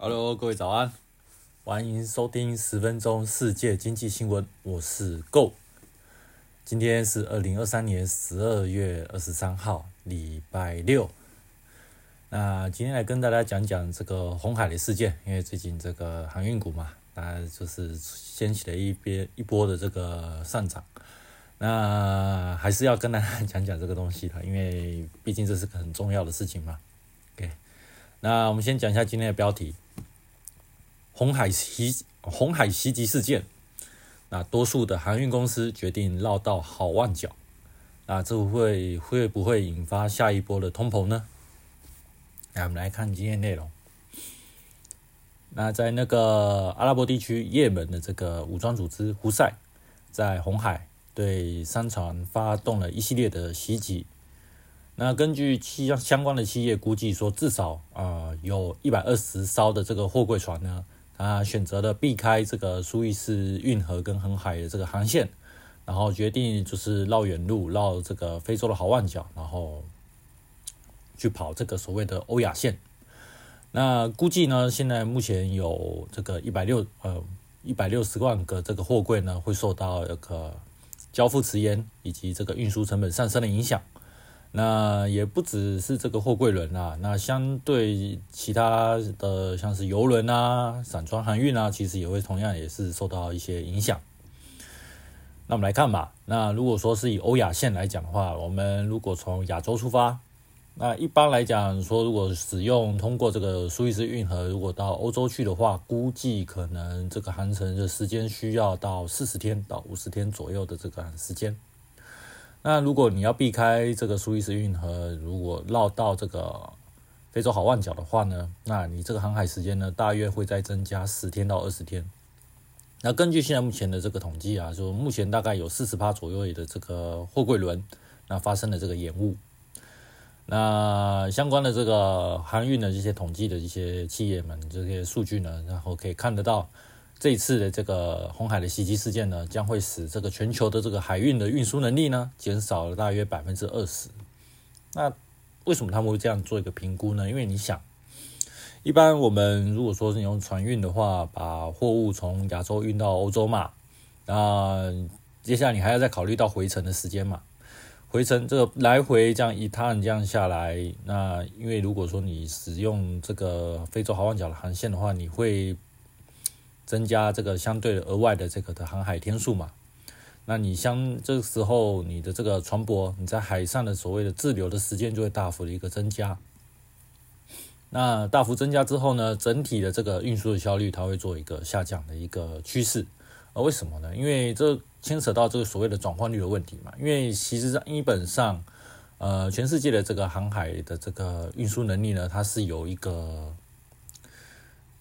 Hello，各位早安，欢迎收听十分钟世界经济新闻，我是 Go。今天是二零二三年十二月二十三号，礼拜六。那今天来跟大家讲讲这个红海的事件，因为最近这个航运股嘛，大家就是掀起了一边一波的这个上涨。那还是要跟大家讲讲这个东西的，因为毕竟这是个很重要的事情嘛。OK，那我们先讲一下今天的标题：红海袭红海袭击事件。那多数的航运公司决定绕道好望角。那这会会不会引发下一波的通膨呢？那我们来看今天内容。那在那个阿拉伯地区，也门的这个武装组织胡塞在红海。对商船发动了一系列的袭击。那根据相相关的企业估计说，至少啊有一百二十艘的这个货柜船呢，啊选择了避开这个苏伊士运河跟红海的这个航线，然后决定就是绕远路，绕这个非洲的好望角，然后去跑这个所谓的欧亚线。那估计呢，现在目前有这个一百六呃一百六十万个这个货柜呢，会受到这个。交付迟延以及这个运输成本上升的影响，那也不只是这个货柜轮啊，那相对其他的像是游轮啊、散装航运啊，其实也会同样也是受到一些影响。那我们来看吧，那如果说是以欧亚线来讲的话，我们如果从亚洲出发。那一般来讲说，如果使用通过这个苏伊士运河，如果到欧洲去的话，估计可能这个航程的时间需要到四十天到五十天左右的这个时间。那如果你要避开这个苏伊士运河，如果绕到这个非洲好望角的话呢，那你这个航海时间呢，大约会再增加十天到二十天。那根据现在目前的这个统计啊，说目前大概有四十趴左右的这个货柜轮，那发生了这个延误。那相关的这个航运的这些统计的一些企业们这些数据呢，然后可以看得到，这一次的这个红海的袭击事件呢，将会使这个全球的这个海运的运输能力呢，减少了大约百分之二十。那为什么他们会这样做一个评估呢？因为你想，一般我们如果说是用船运的话，把货物从亚洲运到欧洲嘛，那接下来你还要再考虑到回程的时间嘛。回程这个来回这样一趟这样下来，那因为如果说你使用这个非洲好望角的航线的话，你会增加这个相对额外的这个的航海天数嘛？那你相这个时候你的这个船舶你在海上的所谓的滞留的时间就会大幅的一个增加。那大幅增加之后呢，整体的这个运输的效率它会做一个下降的一个趋势。而为什么呢？因为这牵扯到这个所谓的转换率的问题嘛。因为其实基本上，呃，全世界的这个航海的这个运输能力呢，它是有一个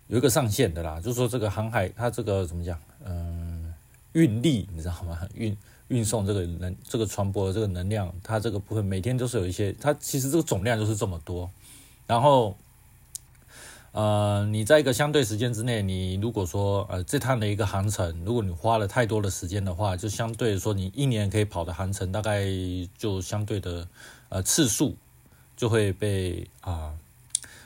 有一个上限的啦。就是说，这个航海它这个怎么讲？嗯，运力你知道吗？运运送这个能这个船舶的这个能量，它这个部分每天都是有一些，它其实这个总量就是这么多，然后。呃，你在一个相对时间之内，你如果说呃这趟的一个航程，如果你花了太多的时间的话，就相对说你一年可以跑的航程大概就相对的呃次数就会被啊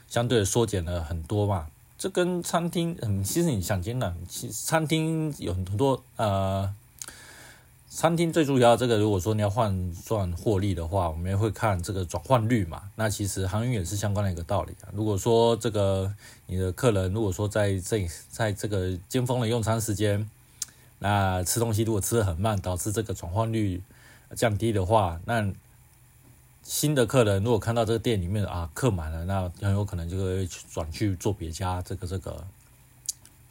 相对缩减了很多嘛。这跟餐厅嗯，其实你想见的，其餐厅有很多呃。餐厅最主要这个，如果说你要换算获利的话，我们也会看这个转换率嘛。那其实航运也是相关的一个道理啊。如果说这个你的客人如果说在这在这个尖峰的用餐时间，那吃东西如果吃的很慢，导致这个转换率降低的话，那新的客人如果看到这个店里面啊客满了，那很有可能就会转去做别家这个这个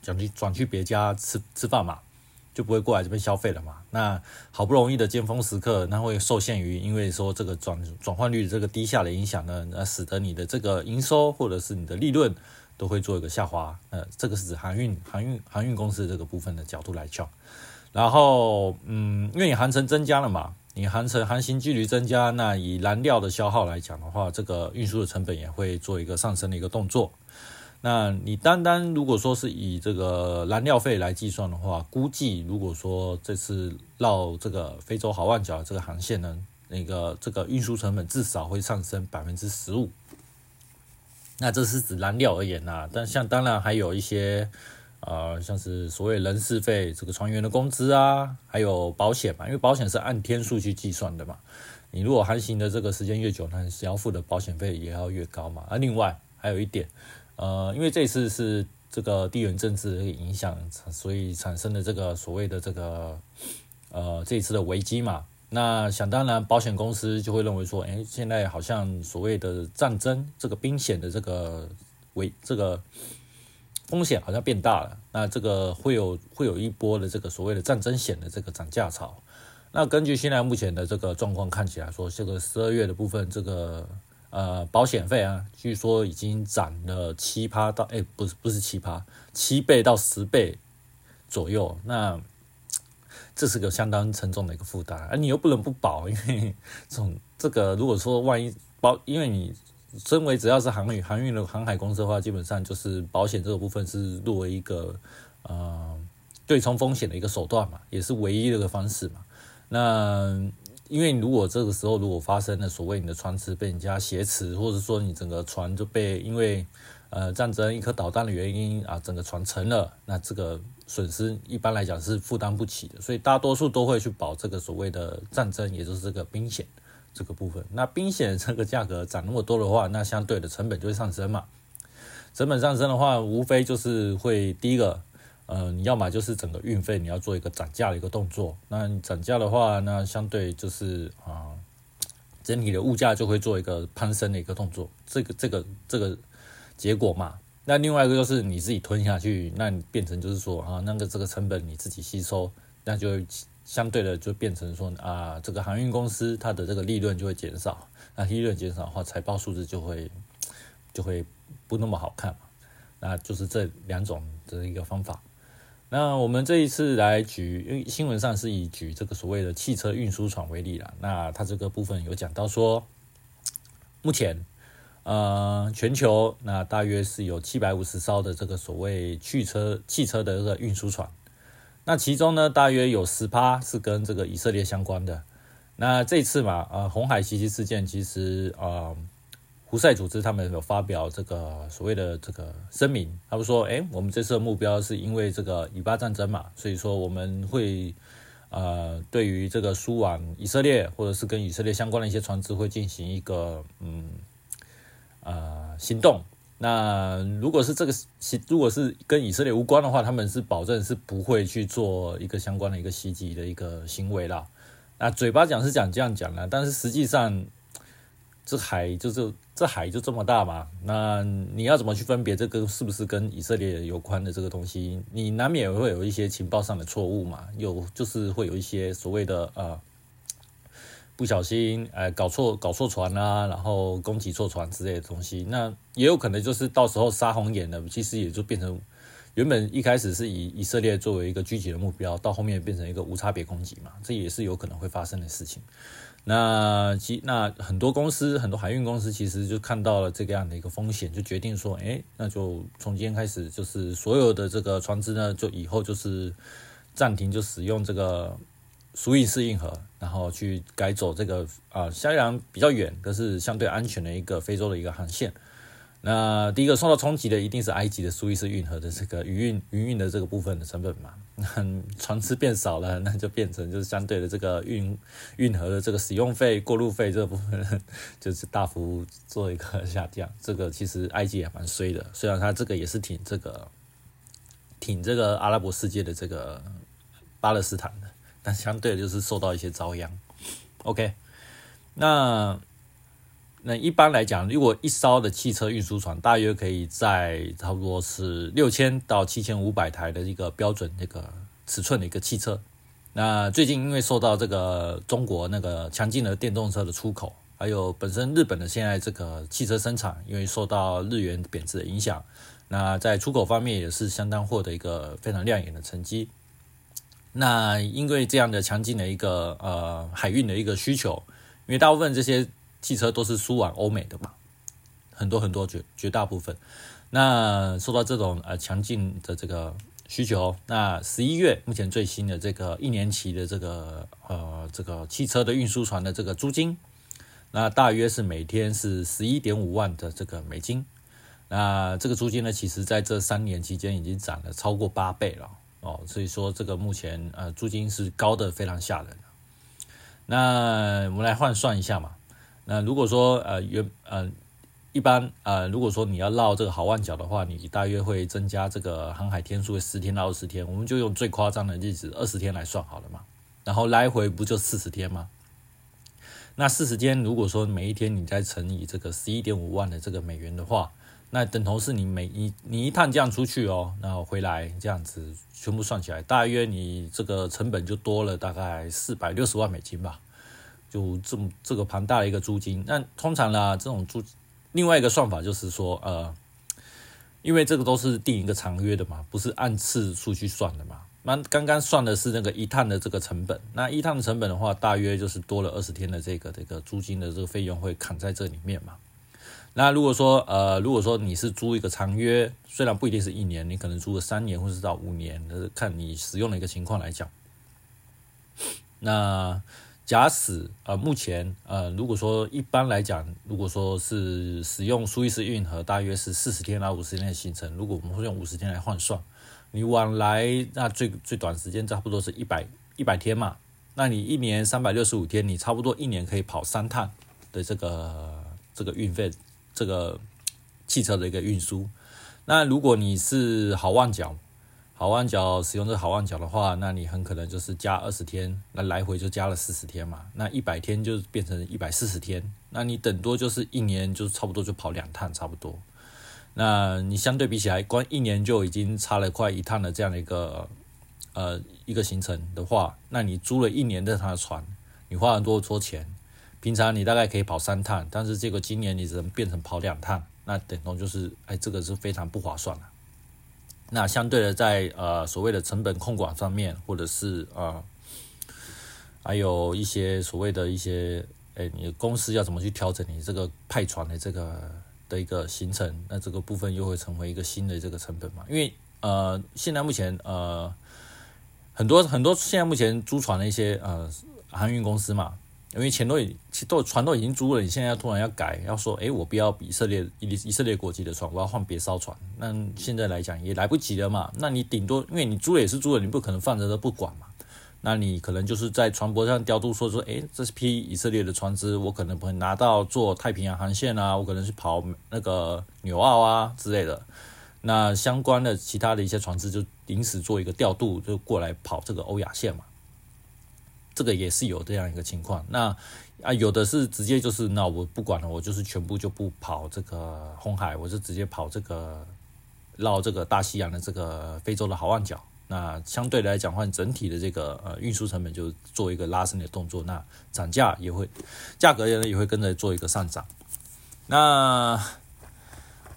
转去转去别家吃吃饭嘛。就不会过来这边消费了嘛？那好不容易的尖峰时刻，那会受限于因为说这个转转换率这个低下的影响呢，那使得你的这个营收或者是你的利润都会做一个下滑。呃，这个是指航运航运航运公司这个部分的角度来讲。然后，嗯，因为你航程增加了嘛，你航程航行距离增加，那以燃料的消耗来讲的话，这个运输的成本也会做一个上升的一个动作。那你单单如果说是以这个燃料费来计算的话，估计如果说这次绕这个非洲好望角这个航线呢，那个这个运输成本至少会上升百分之十五。那这是指燃料而言呐，但像当然还有一些，呃，像是所谓人事费、这个船员的工资啊，还有保险嘛，因为保险是按天数去计算的嘛。你如果航行的这个时间越久，那你要付的保险费也要越高嘛。啊，另外还有一点，呃，因为这次是这个地缘政治影响，所以产生的这个所谓的这个，呃，这一次的危机嘛。那想当然，保险公司就会认为说，哎，现在好像所谓的战争这个兵险的这个危这个风险好像变大了，那这个会有会有一波的这个所谓的战争险的这个涨价潮。那根据现在目前的这个状况看起来说，这个十二月的部分这个呃保险费啊，据说已经涨了七趴到哎不是不是七趴七倍到十倍左右，那。这是个相当沉重的一个负担，而你又不能不保，因为这种这个如果说万一保，因为你身为只要是航运航运的航海公司的话，基本上就是保险这个部分是作为一个呃对冲风险的一个手段嘛，也是唯一的一个方式嘛。那因为如果这个时候如果发生了所谓你的船只被人家挟持，或者说你整个船就被因为呃战争一颗导弹的原因啊整个船沉了，那这个。损失一般来讲是负担不起的，所以大多数都会去保这个所谓的战争，也就是这个兵险这个部分。那冰险这个价格涨那么多的话，那相对的成本就会上升嘛。成本上升的话，无非就是会第一个，呃，你要么就是整个运费你要做一个涨价的一个动作。那涨价的话，那相对就是啊，整体的物价就会做一个攀升的一个动作。这个这个这个结果嘛。那另外一个就是你自己吞下去，那你变成就是说啊，那个这个成本你自己吸收，那就相对的就变成说啊，这个航运公司它的这个利润就会减少，那利润减少的话，财报数字就会就会不那么好看嘛。那就是这两种的一个方法。那我们这一次来举，因为新闻上是以举这个所谓的汽车运输船为例了。那它这个部分有讲到说，目前。呃，全球那大约是有七百五十艘的这个所谓汽车汽车的这个运输船，那其中呢，大约有十趴是跟这个以色列相关的。那这次嘛，呃，红海袭击事件，其实呃，胡塞组织他们有发表这个所谓的这个声明，他们说，哎，我们这次的目标是因为这个以巴战争嘛，所以说我们会呃，对于这个输往以色列或者是跟以色列相关的一些船只，会进行一个嗯。呃，行动。那如果是这个，如果是跟以色列无关的话，他们是保证是不会去做一个相关的一个袭击的一个行为啦。那嘴巴讲是讲这样讲的，但是实际上，这海就是这海就这么大嘛。那你要怎么去分别这个是不是跟以色列有关的这个东西？你难免会有一些情报上的错误嘛，有就是会有一些所谓的呃。不小心，哎，搞错搞错船啊，然后攻击错船之类的东西，那也有可能就是到时候杀红眼了，其实也就变成原本一开始是以以色列作为一个狙击的目标，到后面变成一个无差别攻击嘛，这也是有可能会发生的事情。那其那很多公司，很多海运公司其实就看到了这个样的一个风险，就决定说，哎，那就从今天开始，就是所有的这个船只呢，就以后就是暂停，就使用这个。苏伊士运河，然后去改走这个啊，虽然比较远，可是相对安全的一个非洲的一个航线。那第一个受到冲击的一定是埃及的苏伊士运河的这个渔运渔运的这个部分的成本嘛，船只变少了，那就变成就是相对的这个运运河的这个使用费、过路费这部分就是大幅做一个下降。这个其实埃及也蛮衰的，虽然它这个也是挺这个挺这个阿拉伯世界的这个巴勒斯坦的。但相对就是受到一些遭殃。OK，那那一般来讲，如果一艘的汽车运输船大约可以在差不多是六千到七千五百台的一个标准那个尺寸的一个汽车。那最近因为受到这个中国那个强劲的电动车的出口，还有本身日本的现在这个汽车生产，因为受到日元贬值的影响，那在出口方面也是相当获得一个非常亮眼的成绩。那因为这样的强劲的一个呃海运的一个需求，因为大部分这些汽车都是输往欧美的嘛，很多很多绝绝大部分，那受到这种呃强劲的这个需求，那十一月目前最新的这个一年期的这个呃这个汽车的运输船的这个租金，那大约是每天是十一点五万的这个美金，那这个租金呢，其实在这三年期间已经涨了超过八倍了。哦，所以说这个目前呃租金是高的非常吓人。那我们来换算一下嘛，那如果说呃原呃一般呃如果说你要绕这个好望角的话，你大约会增加这个航海天数十天到二十天，我们就用最夸张的日子二十天来算好了嘛，然后来回不就四十天吗？那四十天如果说每一天你再乘以这个十一点五万的这个美元的话。那等同是你每一你一趟这样出去哦，那回来这样子全部算起来，大约你这个成本就多了大概四百六十万美金吧，就这么这个庞大的一个租金。那通常呢，这种租另外一个算法就是说，呃，因为这个都是定一个长约的嘛，不是按次数去算的嘛。那刚刚算的是那个一趟的这个成本，那一趟的成本的话，大约就是多了二十天的这个这个租金的这个费用会砍在这里面嘛。那如果说，呃，如果说你是租一个长约，虽然不一定是一年，你可能租个三年或者是到五年，看你使用的一个情况来讲。那假使呃，目前呃，如果说一般来讲，如果说是使用苏伊士运河，大约是四十天到五十天的行程，如果我们会用五十天来换算，你往来那最最短时间差不多是一百一百天嘛，那你一年三百六十五天，你差不多一年可以跑三趟的这个这个运费。这个汽车的一个运输，那如果你是好望角，好望角使用这好望角的话，那你很可能就是加二十天，那来回就加了四十天嘛，那一百天就变成一百四十天，那你等多就是一年就差不多就跑两趟差不多，那你相对比起来，光一年就已经差了快一趟的这样的一个呃一个行程的话，那你租了一年的他的船，你花了多多钱？平常你大概可以跑三趟，但是这个今年你只能变成跑两趟，那等同就是，哎，这个是非常不划算的。那相对的，在呃所谓的成本控管上面，或者是啊，还有一些所谓的一些，哎，你公司要怎么去调整你这个派船的这个的一个行程，那这个部分又会成为一个新的这个成本嘛？因为呃，现在目前呃，很多很多现在目前租船的一些呃航运公司嘛。因为钱都已都船都已经租了，你现在要突然要改，要说，哎，我不要以色列以以色列国籍的船，我要换别艘船，那现在来讲也来不及了嘛。那你顶多因为你租了也是租了，你不可能放着都不管嘛。那你可能就是在船舶上调度，说说，哎，这批以色列的船只，我可能不会拿到做太平洋航线啊，我可能去跑那个纽澳啊之类的。那相关的其他的一些船只就临时做一个调度，就过来跑这个欧亚线嘛。这个也是有这样一个情况，那啊有的是直接就是那我不管了，我就是全部就不跑这个红海，我就直接跑这个绕这个大西洋的这个非洲的好望角。那相对来讲，换整体的这个呃运输成本就做一个拉升的动作，那涨价也会价格也也会跟着做一个上涨。那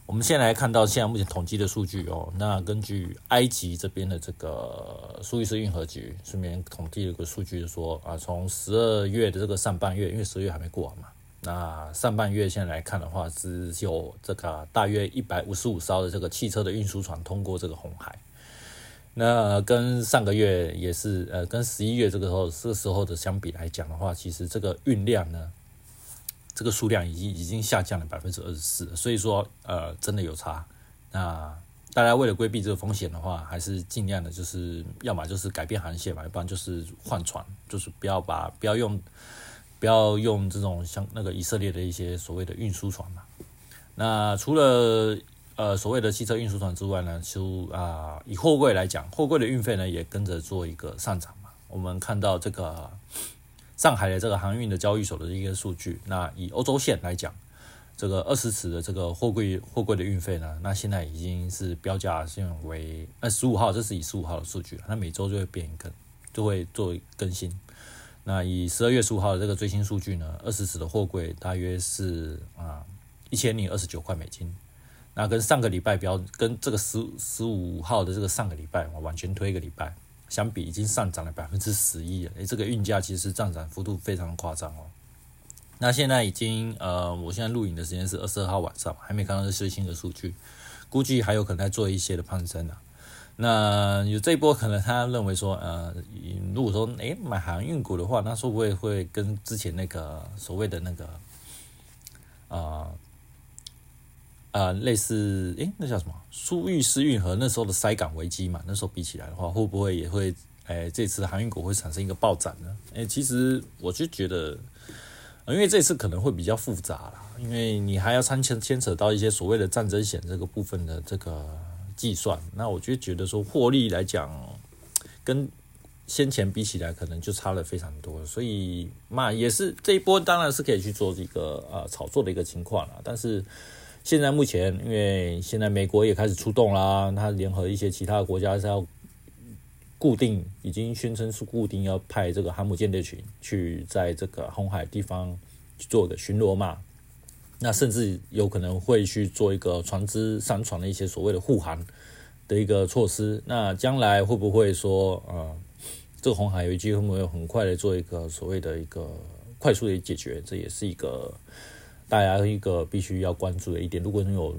我们现在来看到现在目前统计的数据哦，那根据埃及这边的这个苏伊士运河局顺便统计了一个数据，说啊，从十二月的这个上半月，因为十二月还没过完嘛，那上半月现在来看的话，只有这个大约一百五十五艘的这个汽车的运输船通过这个红海，那跟上个月也是呃，跟十一月这个时候这个时候的相比来讲的话，其实这个运量呢。这个数量已经已经下降了百分之二十四，所以说呃真的有差。那大家为了规避这个风险的话，还是尽量的就是要么就是改变航线嘛，要不然就是换船，就是不要把不要用不要用这种像那个以色列的一些所谓的运输船嘛。那除了呃所谓的汽车运输船之外呢，就啊以货柜来讲，货柜的运费呢也跟着做一个上涨嘛。我们看到这个。上海的这个航运的交易所的一个数据，那以欧洲线来讲，这个二十尺的这个货柜货柜的运费呢，那现在已经是标价是为呃十五号，这是以十五号的数据，那每周就会变一个，就会做更新。那以十二月十五号的这个最新数据呢，二十尺的货柜大约是啊一千零二十九块美金，那跟上个礼拜标跟这个十十五号的这个上个礼拜我完全推一个礼拜。相比已经上涨了百分之十一了，诶，这个运价其实上涨幅度非常夸张哦。那现在已经呃，我现在录影的时间是二十二号晚上，还没看到最新的数据，估计还有可能在做一些的攀升啊。那有这一波可能他认为说，呃，如果说诶买航运股的话，那会不会会跟之前那个所谓的那个啊啊，类似诶，那叫什么苏玉斯运河那时候的塞港危机嘛？那时候比起来的话，会不会也会诶，这次航运股会产生一个暴涨呢？诶，其实我就觉得，因为这次可能会比较复杂啦，因为你还要参牵牵扯到一些所谓的战争险这个部分的这个计算。那我就觉得说，获利来讲，跟先前比起来，可能就差了非常多。所以嘛，也是这一波当然是可以去做一个呃炒作的一个情况了，但是。现在目前，因为现在美国也开始出动啦，它联合一些其他国家是要固定，已经宣称是固定要派这个航母舰队群去在这个红海地方去做个巡逻嘛。那甚至有可能会去做一个船只上船的一些所谓的护航的一个措施。那将来会不会说，呃，这个红海危机会不会很快的做一个所谓的一个快速的解决？这也是一个。大家一个必须要关注的一点，如果你有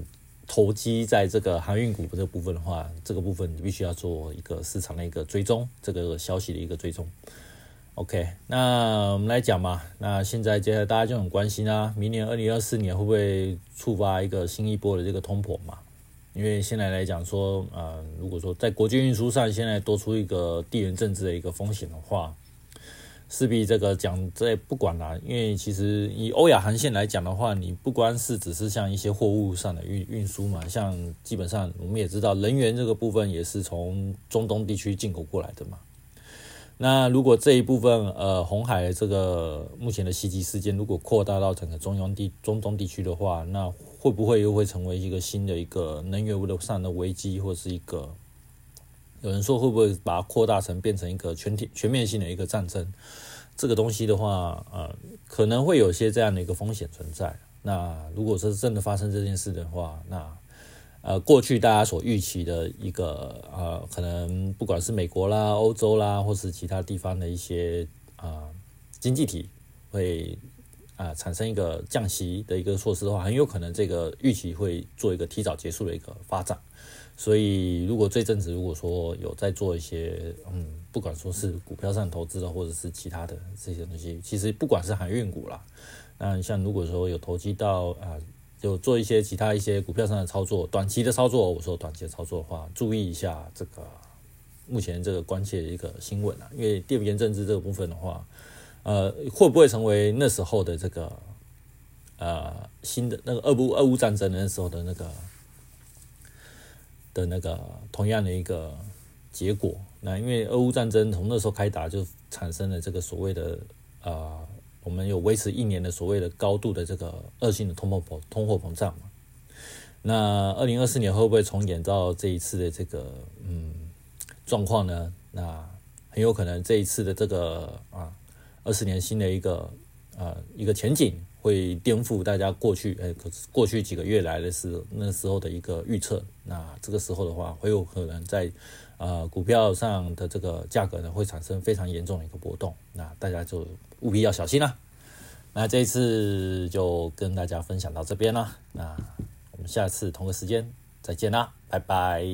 投机在这个航运股这部分的话，这个部分你必须要做一个市场的一个追踪，这个消息的一个追踪。OK，那我们来讲嘛，那现在接下来大家就很关心啊，明年二零二四年会不会触发一个新一波的这个通膨嘛？因为现在来讲说，呃，如果说在国际运输上现在多出一个地缘政治的一个风险的话。势必这个讲这不管啦，因为其实以欧亚航线来讲的话，你不光是只是像一些货物上的运运输嘛，像基本上我们也知道，人员这个部分也是从中东地区进口过来的嘛。那如果这一部分呃红海这个目前的袭击事件如果扩大到整个中央地中东地区的话，那会不会又会成为一个新的一个能源物流上的危机，或是一个？有人说会不会把它扩大成变成一个全体全面性的一个战争？这个东西的话，呃，可能会有些这样的一个风险存在。那如果说真的发生这件事的话，那呃，过去大家所预期的一个呃，可能不管是美国啦、欧洲啦，或是其他地方的一些啊经济体会啊产生一个降息的一个措施的话，很有可能这个预期会做一个提早结束的一个发展。所以，如果这阵子如果说有在做一些，嗯，不管说是股票上投资的，或者是其他的这些东西，其实不管是航运股啦，那像如果说有投机到啊，有做一些其他一些股票上的操作，短期的操作，我说短期的操作的话，注意一下这个目前这个关切的一个新闻啊，因为地缘政治这个部分的话，呃，会不会成为那时候的这个呃新的那个俄乌俄乌战争那时候的那个？的那个同样的一个结果，那因为俄乌战争从那时候开打就产生了这个所谓的呃，我们有维持一年的所谓的高度的这个恶性的通膨膨通货膨胀嘛。那二零二四年会不会重演到这一次的这个嗯状况呢？那很有可能这一次的这个啊二十年新的一个啊一个前景。会颠覆大家过去，哎，过去几个月来的是那时候的一个预测。那这个时候的话，会有可能在呃股票上的这个价格呢，会产生非常严重的一个波动。那大家就务必要小心啦。那这一次就跟大家分享到这边啦。那我们下次同个时间再见啦，拜拜。